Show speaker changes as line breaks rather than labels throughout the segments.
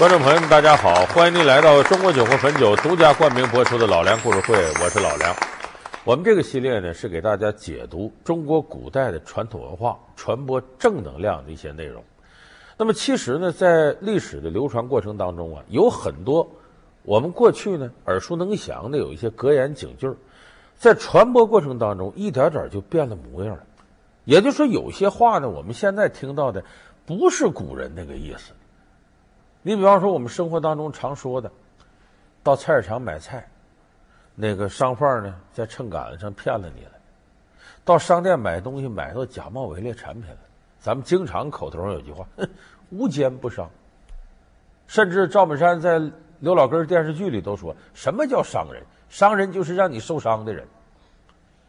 观众朋友们，大家好！欢迎您来到中国酒和汾酒独家冠名播出的《老梁故事会》，我是老梁。我们这个系列呢，是给大家解读中国古代的传统文化，传播正能量的一些内容。那么，其实呢，在历史的流传过程当中啊，有很多我们过去呢耳熟能详的有一些格言警句，在传播过程当中一点点就变了模样了。也就是说，有些话呢，我们现在听到的不是古人那个意思。你比方说，我们生活当中常说的，到菜市场买菜，那个商贩呢在秤杆子上骗了你了；到商店买东西，买到假冒伪劣产品了。咱们经常口头上有句话：“，无奸不商。”甚至赵本山在刘老根电视剧里都说：“什么叫商人？商人就是让你受伤的人。”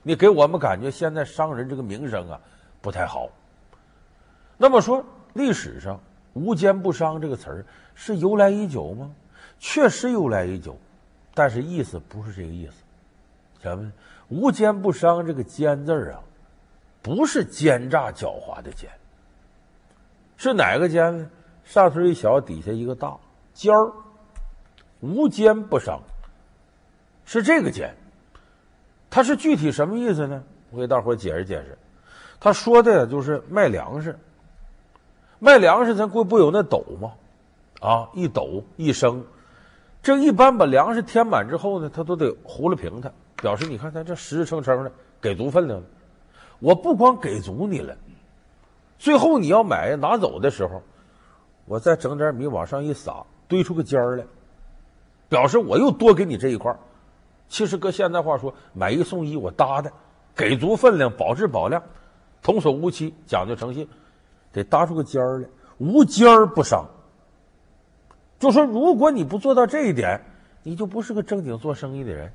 你给我们感觉现在商人这个名声啊不太好。那么说历史上。无奸不商这个词儿是由来已久吗？确实由来已久，但是意思不是这个意思。什么？无奸不商这个“奸”字啊，不是奸诈狡猾的“奸”，是哪个“奸”呢？上头一小，底下一个大“尖儿”。无奸不商是这个“奸”，它是具体什么意思呢？我给大伙解释解释。他说的就是卖粮食。卖粮食，咱不不有那斗吗？啊，一斗一升，这一般把粮食填满之后呢，他都得糊了平它，表示你看咱这实实诚诚的给足分量。我不光给足你了，最后你要买拿走的时候，我再整点米往上一撒，堆出个尖儿来，表示我又多给你这一块。其实搁现在话说，买一送一，我搭的，给足分量，保质保量，童叟无欺，讲究诚信。得搭出个尖儿来，无尖儿不商。就说如果你不做到这一点，你就不是个正经做生意的人，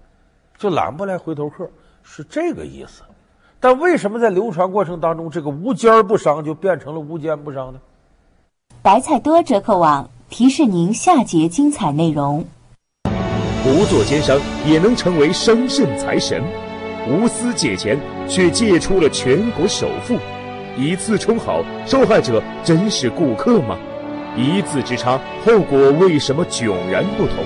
就揽不来回头客，是这个意思。但为什么在流传过程当中，这个无尖儿不商就变成了无奸不商呢？
白菜多折扣网提示您下节精彩内容：
不做奸商也能成为商圣财神，无私借钱却借出了全国首富。以次充好，受害者真是顾客吗？一字之差，后果为什么迥然不同？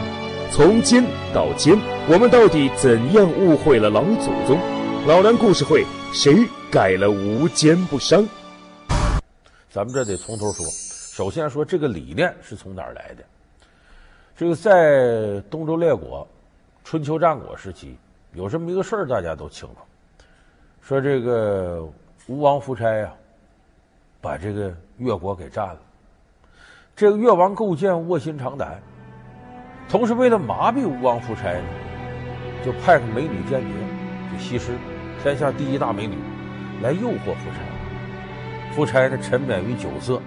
从奸到奸，我们到底怎样误会了老祖宗？老梁故事会，谁改了无奸不商？
咱们这得从头说。首先说这个理念是从哪儿来的？这个在东周列国、春秋战国时期，有这么一个事儿，大家都清楚。说这个吴王夫差呀。把这个越国给占了，这个越王构建卧薪尝胆，同时为了麻痹吴王夫差呢，就派个美女间谍，就西施，天下第一大美女，来诱惑夫差。夫差呢沉湎于酒色，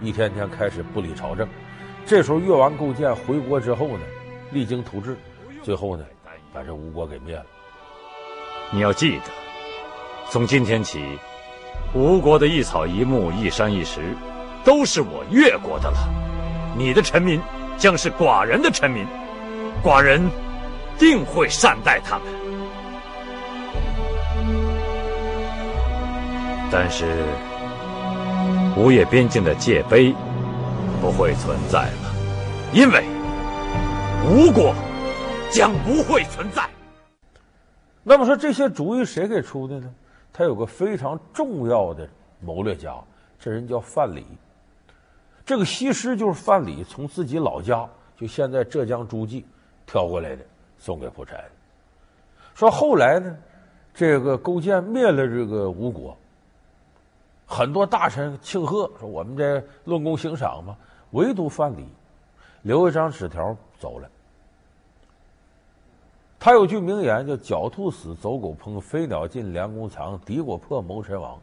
一天天开始不理朝政。这时候越王构建回国之后呢，励精图治，最后呢把这吴国给灭了。
你要记得，从今天起。吴国的一草一木一山一石，都是我越国的了。你的臣民将是寡人的臣民，寡人定会善待他们。但是，吴越边境的界碑不会存在了，因为吴国将不会存在。
那么说，这些主意谁给出的呢？他有个非常重要的谋略家，这人叫范蠡。这个西施就是范蠡从自己老家，就现在浙江诸暨挑过来的，送给夫差。说后来呢，这个勾践灭了这个吴国，很多大臣庆贺，说我们这论功行赏嘛，唯独范蠡留一张纸条走了。他有句名言叫“狡兔死，走狗烹；飞鸟尽，良弓藏；敌国破，谋臣亡”。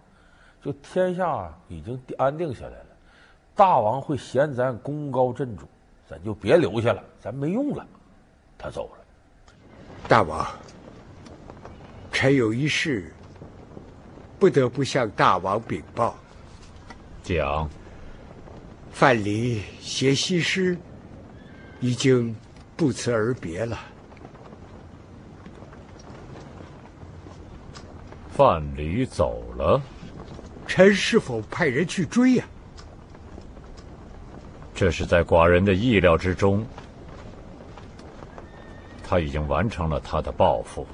就天下已经安定下来了，大王会嫌咱功高震主，咱就别留下了，咱没用了。他走了。
大王，臣有一事，不得不向大王禀报。
讲。
范蠡携西施，已经不辞而别了。
范蠡走了，
臣是否派人去追呀？
这是在寡人的意料之中。他已经完成了他的抱负，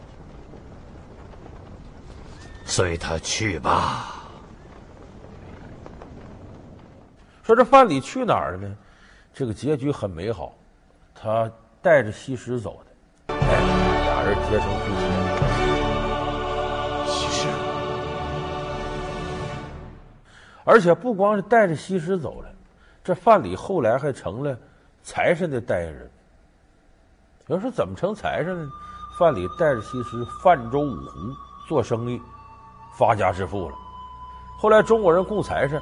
随他去吧。
说这范蠡去哪儿了呢？这个结局很美好，他带着西施走的，哎，俩人结成夫妻。而且不光是带着西施走了，这范蠡后来还成了财神的代言人。有人说怎么成财神呢？范蠡带着西施泛舟五湖做生意，发家致富了。后来中国人供财神，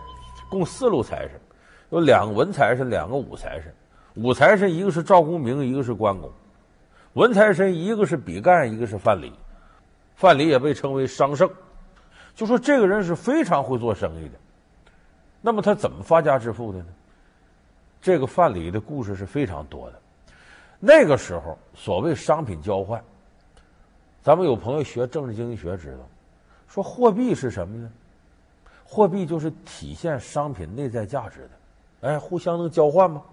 供四路财神，有两个文财神，两个武财神。武财神一个是赵公明，一个是关公；文财神一个是比干，一个是范蠡。范蠡也被称为商圣，就说这个人是非常会做生意的。那么他怎么发家致富的呢？这个范蠡的故事是非常多的。那个时候，所谓商品交换，咱们有朋友学政治经济学知道，说货币是什么呢？货币就是体现商品内在价值的，哎，互相能交换吗？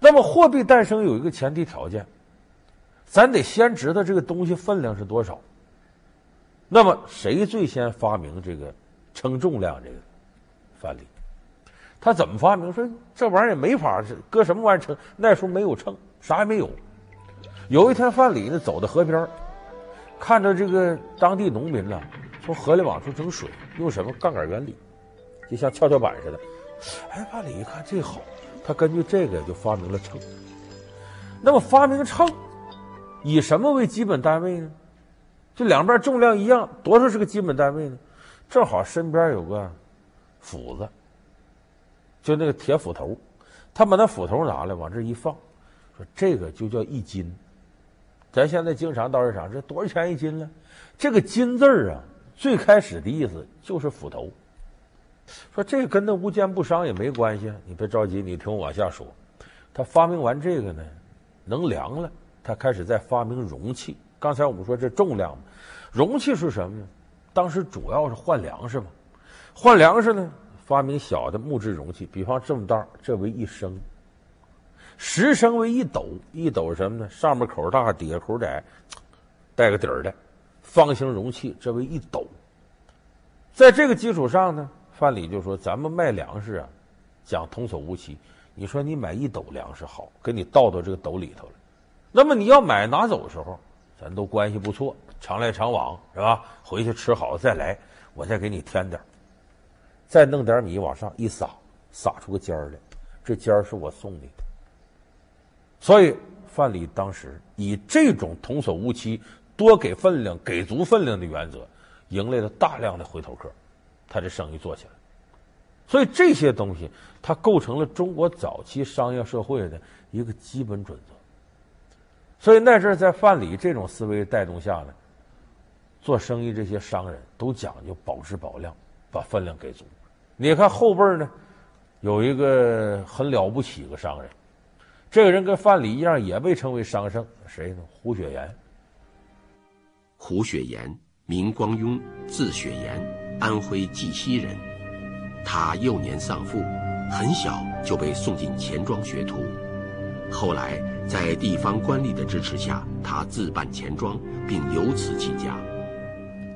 那么货币诞生有一个前提条件，咱得先知道这个东西分量是多少。那么谁最先发明这个称重量？这个范蠡。他怎么发明？说这玩意儿也没法搁什么玩意儿称？那时候没有秤，啥也没有。有一天，范蠡呢走到河边，看着这个当地农民呢从河里往出整水，用什么杠杆原理，就像跷跷板似的。哎，范蠡一看这好，他根据这个就发明了秤。那么发明秤以什么为基本单位呢？就两边重量一样，多少是个基本单位呢？正好身边有个斧子。就那个铁斧头，他把那斧头拿来往这一放，说这个就叫一斤。咱现在经常到市场，这多少钱一斤呢？这个“金”字啊，最开始的意思就是斧头。说这个跟那无奸不商也没关系，你别着急，你听我往下说。他发明完这个呢，能量了，他开始在发明容器。刚才我们说这重量嘛，容器是什么呢？当时主要是换粮食嘛，换粮食呢。发明小的木质容器，比方这么大，这为一升；十升为一斗，一斗什么呢？上面口大，底下口窄，带个底儿的方形容器，这为一斗。在这个基础上呢，范蠡就说：“咱们卖粮食啊，讲童叟无欺。你说你买一斗粮食好，给你倒到这个斗里头了。那么你要买拿走的时候，咱都关系不错，常来常往是吧？回去吃好了再来，我再给你添点儿。”再弄点米往上一撒，撒出个尖儿来，这尖儿是我送你的。所以范蠡当时以这种童叟无欺、多给分量、给足分量的原则，迎来了大量的回头客，他这生意做起来。所以这些东西，它构成了中国早期商业社会的一个基本准则。所以那阵在范蠡这种思维带动下呢，做生意这些商人都讲究保质保量。把分量给足，你看后辈呢，有一个很了不起的商人，这个人跟范蠡一样，也被称为商圣，谁呢？胡雪岩。
胡雪岩，名光雍，字雪岩，安徽绩溪人。他幼年丧父，很小就被送进钱庄学徒。后来在地方官吏的支持下，他自办钱庄，并由此起家。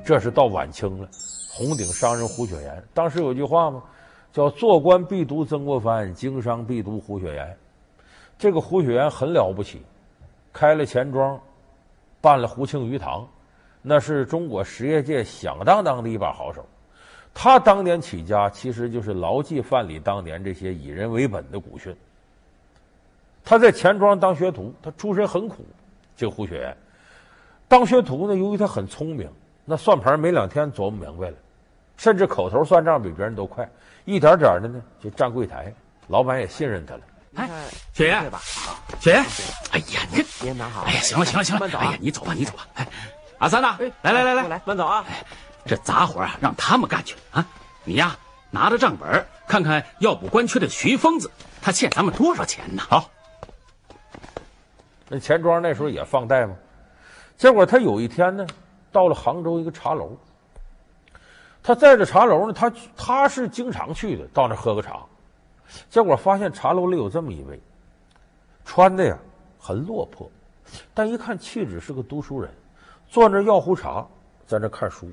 这是到晚清了。红顶商人胡雪岩，当时有句话吗？叫“做官必读曾国藩，经商必读胡雪岩”。这个胡雪岩很了不起，开了钱庄，办了胡庆余堂，那是中国实业界响当当的一把好手。他当年起家，其实就是牢记范蠡当年这些以人为本的古训。他在钱庄当学徒，他出身很苦。这个胡雪岩当学徒呢，由于他很聪明，那算盘没两天琢磨明白了。甚至口头算账比别人都快，一点点的呢就站柜台，老板也信任他了。
哎，雪爷，雪爷，哎呀，你别拿好。哎呀，行了行了行了，哎呀，你走吧你走吧。哎，阿三呐，来来来来来，慢走啊。这杂活啊，让他们干去啊。你呀，拿着账本看看要补官缺的徐疯子，他欠咱们多少钱呢？
好。那钱庄那时候也放贷吗？结果他有一天呢，到了杭州一个茶楼。他在这茶楼呢，他他是经常去的，到那喝个茶。结果发现茶楼里有这么一位，穿的呀很落魄，但一看气质是个读书人，坐那要壶茶，在那看书。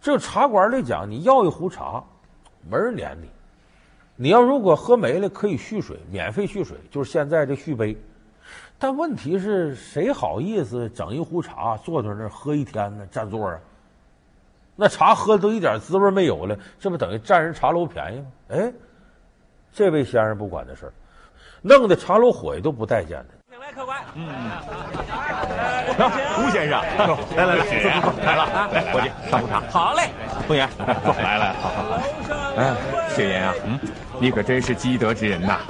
这个茶馆里讲，你要一壶茶，没人撵你。你要如果喝没了，可以续水，免费续水，就是现在这续杯。但问题是，谁好意思整一壶茶坐在那儿喝一天呢？占座啊！那茶喝的都一点滋味没有了，这不等于占人茶楼便宜吗？哎，这位先生不管这事儿，弄得茶楼伙计都不待见他。
两位客官，嗯，
胡先生，来来来，来了啊！来，伙计上壶茶。
好嘞，
凤爷坐，来来，好好好。哎，雪爷啊，嗯，你可真是积德之人呐！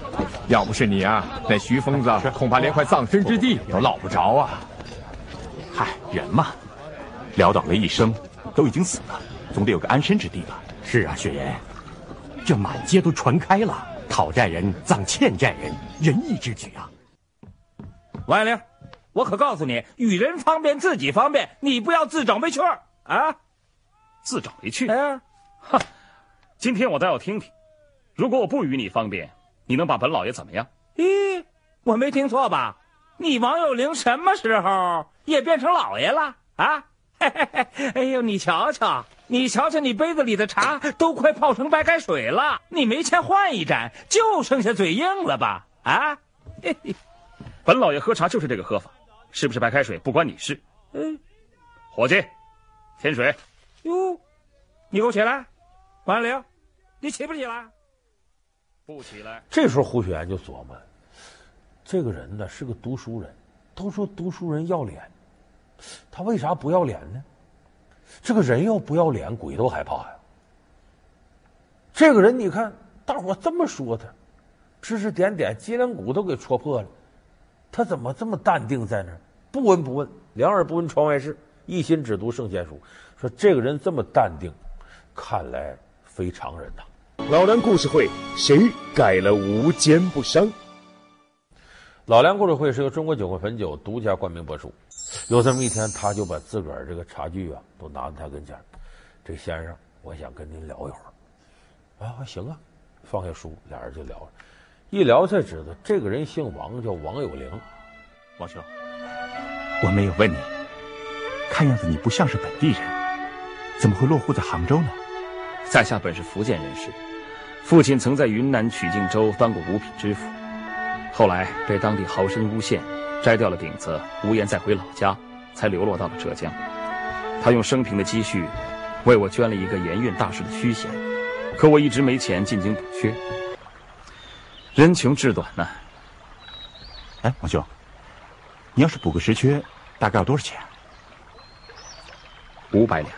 要不是你啊，那徐疯子恐怕连块葬身之地都落不着啊。
嗨，人嘛，潦倒了一生，都已经死了，总得有个安身之地吧？
是啊，雪人，这满街都传开了，讨债人葬欠债人，仁义之举啊。
王月龄，我可告诉你，与人方便，自己方便，你不要自找没趣儿啊！
自找没趣？哎呀，哈，今天我倒要听听，如果我不与你方便。你能把本老爷怎么样？
咦，我没听错吧？你王有龄什么时候也变成老爷了啊？嘿嘿嘿，哎呦，你瞧瞧，你瞧瞧，你杯子里的茶都快泡成白开水了，你没钱换一盏，就剩下嘴硬了吧？啊？嘿嘿，
本老爷喝茶就是这个喝法，是不是白开水不关你事。嗯，伙计，添水。
哟，你给我起来，王有龄，你起不起来？
不起来。
这时候胡雪岩就琢磨，这个人呢是个读书人，都说读书人要脸，他为啥不要脸呢？这个人要不要脸，鬼都害怕呀。这个人你看，大伙这么说他，指指点点，脊梁骨都给戳破了，他怎么这么淡定在那儿，不闻不问，两耳不闻窗外事，一心只读圣贤书。说这个人这么淡定，看来非常人呐。
老梁故事会，谁改了无奸不商？
老梁故事会是由中国酒会汾酒独家冠名播出。有这么一天，他就把自个儿这个茶具啊都拿到他跟前。这先生，我想跟您聊一会儿。啊，行啊，放下书，俩人就聊了。一聊才知道，这个人姓王，叫王有龄。
王兄，我没有问你，看样子你不像是本地人，怎么会落户在杭州呢？
在下本是福建人士。父亲曾在云南曲靖州当过五品知府，后来被当地豪绅诬陷，摘掉了顶子，无颜再回老家，才流落到了浙江。他用生平的积蓄，为我捐了一个盐运大师的虚衔，可我一直没钱进京补缺。人穷志短呐。
哎，王兄，你要是补个实缺，大概要多少钱？
五百两。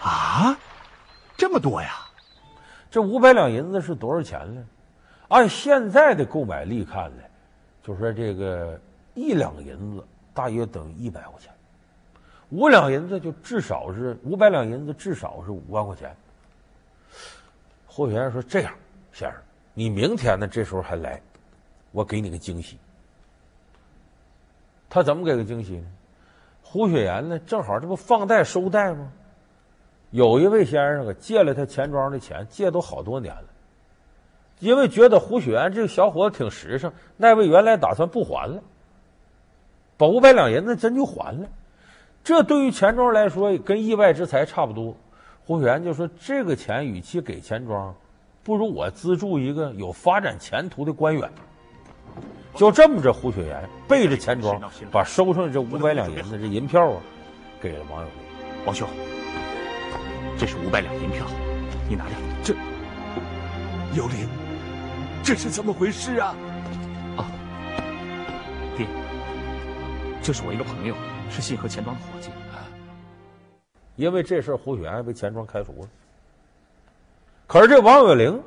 啊，这么多呀！
这五百两银子是多少钱呢？按现在的购买力看呢，就说这个一两银子大约等于一百块钱，五两银子就至少是五百两银子至少是五万块钱。胡雪岩说：“这样，先生，你明天呢这时候还来，我给你个惊喜。”他怎么给个惊喜呢？胡雪岩呢正好这不放贷收贷吗？有一位先生啊，借了他钱庄的钱，借都好多年了。因为觉得胡雪岩这个小伙子挺实诚，那位原来打算不还了，把五百两银子真就还了。这对于钱庄来说，跟意外之财差不多。胡雪岩就说：“这个钱与其给钱庄，不如我资助一个有发展前途的官员。”就这么着，胡雪岩背着钱庄，把收上的这五百两银子这银票啊，给了王有龄。
王兄。这是五百两银票，你拿着。
这有灵，这是怎么回事啊？
啊，爹，这是我一个朋友，是信和钱庄的伙计。
因为这事儿，胡雪岩被钱庄开除了。可是这王有龄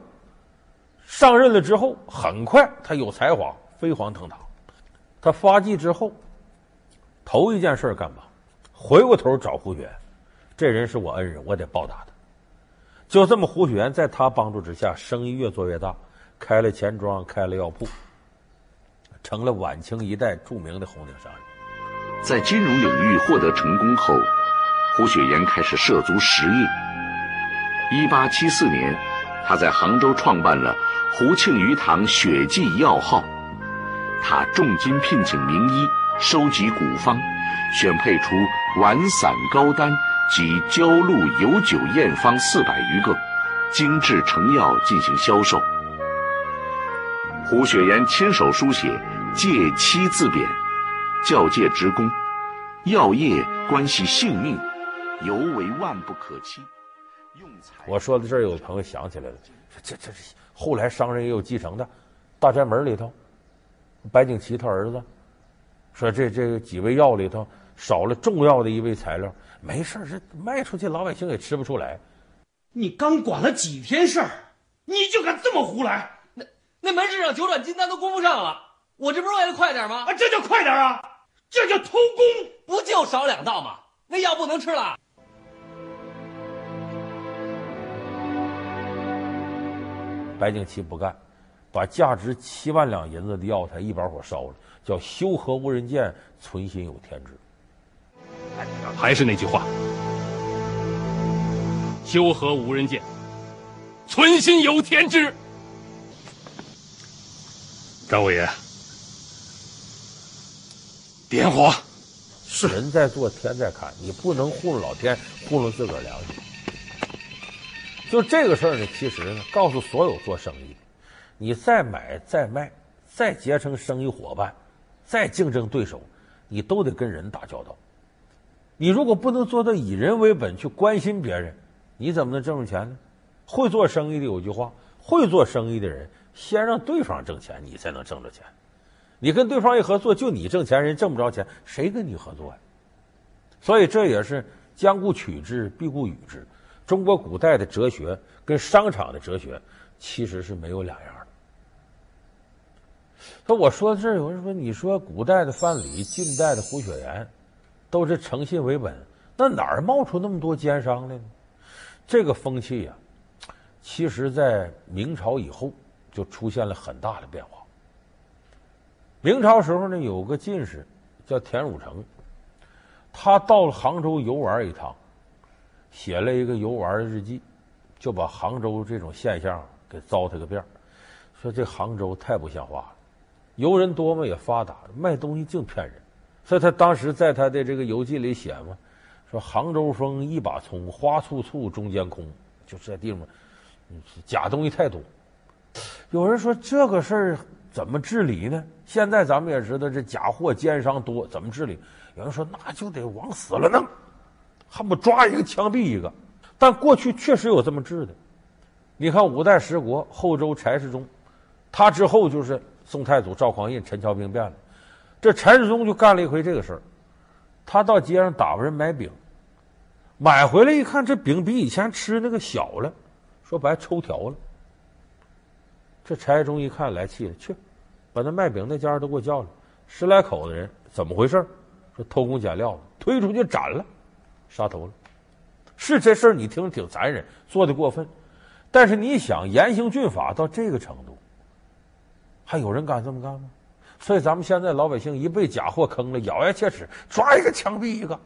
上任了之后，很快他有才华，飞黄腾达。他发迹之后，头一件事干嘛？回过头找胡雪岩。这人是我恩人，我得报答他。就这么，胡雪岩在他帮助之下，生意越做越大，开了钱庄，开了药铺，成了晚清一代著名的红顶商人。
在金融领域获得成功后，胡雪岩开始涉足实业。一八七四年，他在杭州创办了胡庆余堂血迹药号。他重金聘请名医，收集古方，选配出丸散膏丹及焦露有酒验方四百余个，精制成药进行销售。胡雪岩亲手书写“戒妻自贬，教诫职工，药业关系性命，尤为万不可欺。
用才我说到这儿，有朋友想起来了，说这这是后来商人也有继承的，大宅门里头。白景琦他儿子说：“这这几味药里头少了重要的一味材料，没事这卖出去老百姓也吃不出来。
你刚管了几天事儿，你就敢这么胡来？
那那门市上九转金丹都供不上了，我这不是为了快点吗？
啊，这叫快点啊！这叫偷工，
不就少两道吗？那药不能吃了。”
白景琦不干。把价值七万两银子的药材一把火烧了，叫修和无人见，存心有天知。
还是那句话，修和无人见，存心有天知。张五爷，点火。
是人在做，天在看，你不能糊弄老天，糊弄自个儿良心。就这个事儿呢，其实呢，告诉所有做生意的。你再买再卖，再结成生意伙伴，再竞争对手，你都得跟人打交道。你如果不能做到以人为本去关心别人，你怎么能挣着钱呢？会做生意的有句话：会做生意的人先让对方挣钱，你才能挣着钱。你跟对方一合作，就你挣钱，人挣不着钱，谁跟你合作呀？所以这也是将顾取之，必顾与之。中国古代的哲学跟商场的哲学其实是没有两样的。那我说到这儿，有人说：“你说古代的范蠡，近代的胡雪岩，都是诚信为本，那哪儿冒出那么多奸商来呢？”这个风气呀、啊，其实在明朝以后就出现了很大的变化。明朝时候呢，有个进士叫田汝成，他到了杭州游玩一趟，写了一个游玩的日记，就把杭州这种现象给糟蹋个遍，说这杭州太不像话了。游人多嘛，也发达，卖东西净骗人，所以他当时在他的这个游记里写嘛，说杭州风一把葱，花簇簇中间空，就这地方，假东西太多。有人说这个事儿怎么治理呢？现在咱们也知道这假货奸商多，怎么治理？有人说那就得往死了弄，恨不抓一个枪毙一个。但过去确实有这么治的。你看五代十国后周柴世忠，他之后就是。宋太祖赵匡胤陈桥兵变了，这柴世宗就干了一回这个事儿。他到街上打发人买饼，买回来一看，这饼比以前吃那个小了，说白抽条了。这柴世宗一看来气了，去把那卖饼那家都给我叫来，十来口子人怎么回事？说偷工减料了，推出去斩了，杀头了。是这事儿，你听着挺残忍，做的过分。但是你想严刑峻法到这个程度。还有人敢这么干吗？所以咱们现在老百姓一被假货坑了，咬牙切齿，抓一个枪毙一个。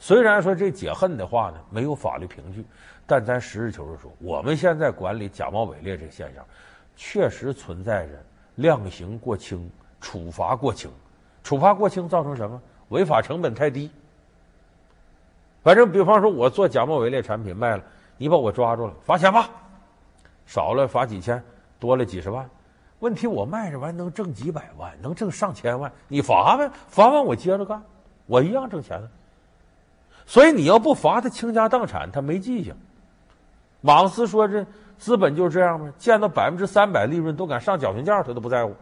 虽然说这解恨的话呢，没有法律凭据，但咱实事求是说，我们现在管理假冒伪劣这个现象，确实存在着量刑过轻、处罚过轻。处罚过轻造成什么？违法成本太低。反正比方说，我做假冒伪劣产品卖了，你把我抓住了，罚钱吧，少了罚几千，多了几十万。问题我卖这玩意能挣几百万，能挣上千万，你罚呗，罚完我接着干，我一样挣钱了。所以你要不罚他倾家荡产，他没记性。马克思说这资本就是这样吗？见到百分之三百利润都敢上绞刑架，他都不在乎。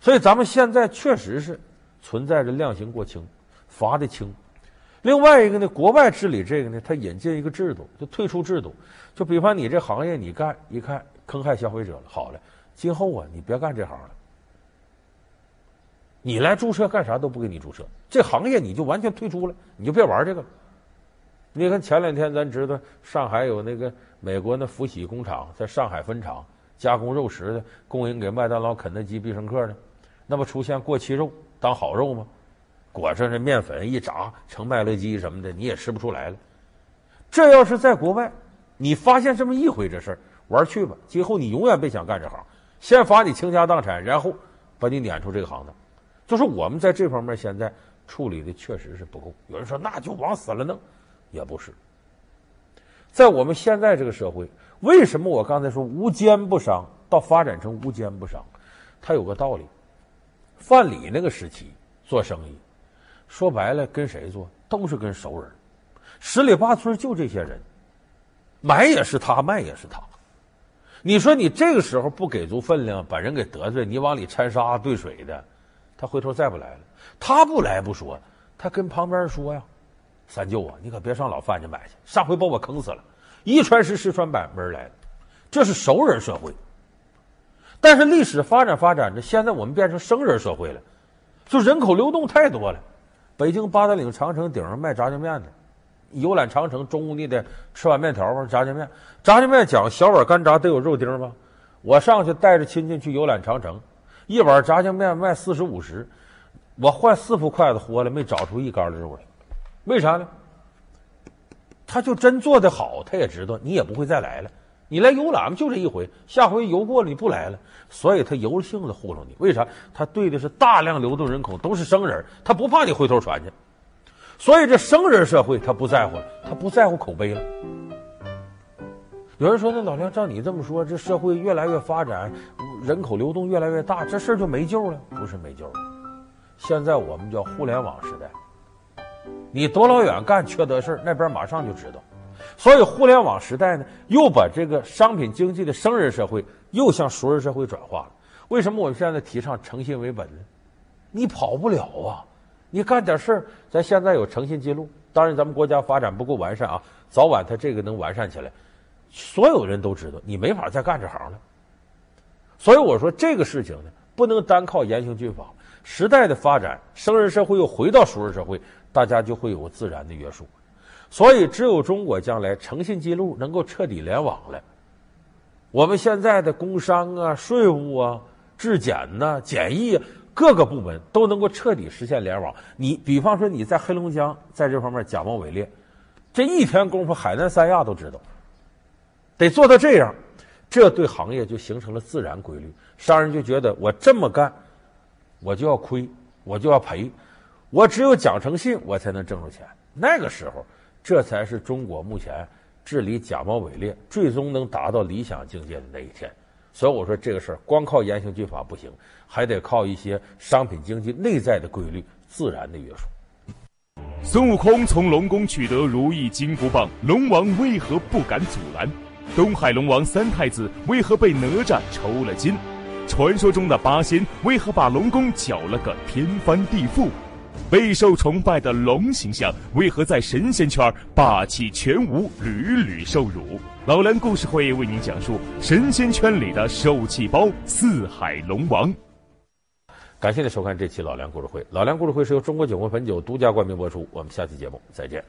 所以咱们现在确实是存在着量刑过轻，罚的轻。另外一个呢，国外治理这个呢，他引进一个制度，就退出制度。就比方你这行业你干，一看坑害消费者了，好了。今后啊，你别干这行了。你来注册干啥都不给你注册，这行业你就完全退出了，你就别玩这个了。你看前两天咱知道上海有那个美国那福喜工厂在上海分厂加工肉食的，供应给麦当劳、肯德基、必胜客的，那不出现过期肉当好肉吗？裹上这面粉一炸成麦乐鸡什么的，你也吃不出来了。这要是在国外，你发现这么一回这事儿，玩去吧，今后你永远别想干这行，先罚你倾家荡产，然后把你撵出这个行当。就是我们在这方面现在处理的确实是不够。有人说那就往死了弄，也不是。在我们现在这个社会，为什么我刚才说无奸不商，到发展成无奸不商？它有个道理。范蠡那个时期做生意，说白了跟谁做？都是跟熟人。十里八村就这些人，买也是他，卖也是他。你说你这个时候不给足分量，把人给得罪，你往里掺沙兑水的，他回头再不来了。他不来不说，他跟旁边说呀：“三舅啊，你可别上老范家买去，上回把我坑死了。”一传十，十传百，没人来了。这是熟人社会。但是历史发展发展着，现在我们变成生人社会了，就人口流动太多了。北京八达岭长城顶上卖炸酱面的，游览长城，中午你得吃碗面条吧炸酱面。炸酱面讲小碗干炸得有肉丁吗？我上去带着亲戚去游览长城，一碗炸酱面卖四十五十，我换四副筷子活了，没找出一杆的肉来。为啥呢？他就真做得好，他也知道你也不会再来了。你来游览就这一回，下回游过了你不来了，所以他由着性子糊弄你。为啥？他对的是大量流动人口，都是生人，他不怕你回头传去。所以这生人社会他不在乎了，他不在乎口碑了。有人说：“那老梁，照你这么说，这社会越来越发展，人口流动越来越大，这事儿就没救了？不是没救了。现在我们叫互联网时代，你多老远干缺德事儿，那边马上就知道。”所以，互联网时代呢，又把这个商品经济的生人社会又向熟人社会转化了。为什么我们现在提倡诚信为本呢？你跑不了啊！你干点事儿，咱现在有诚信记录。当然，咱们国家发展不够完善啊，早晚它这个能完善起来，所有人都知道你没法再干这行了。所以我说这个事情呢，不能单靠严刑峻法。时代的发展，生人社会又回到熟人社会，大家就会有自然的约束。所以，只有中国将来诚信记录能够彻底联网了，我们现在的工商啊、税务啊、质检呐、啊、检疫啊，各个部门都能够彻底实现联网。你比方说你在黑龙江在这方面假冒伪劣，这一天功夫，海南三亚都知道，得做到这样，这对行业就形成了自然规律。商人就觉得我这么干，我就要亏，我就要赔，我只有讲诚信，我才能挣着钱。那个时候。这才是中国目前治理假冒伪劣最终能达到理想境界的那一天。所以我说这个事儿光靠严刑峻法不行，还得靠一些商品经济内在的规律、自然的约束。
孙悟空从龙宫取得如意金箍棒，龙王为何不敢阻拦？东海龙王三太子为何被哪吒抽了筋？传说中的八仙为何把龙宫搅了个天翻地覆？备受崇拜的龙形象为何在神仙圈霸气全无，屡屡受辱？老梁故事会为您讲述神仙圈里的受气包四海龙王。
感谢您收看这期老梁故事会。老梁故事会是由中国酒魂汾酒独家冠名播出。我们下期节目再见。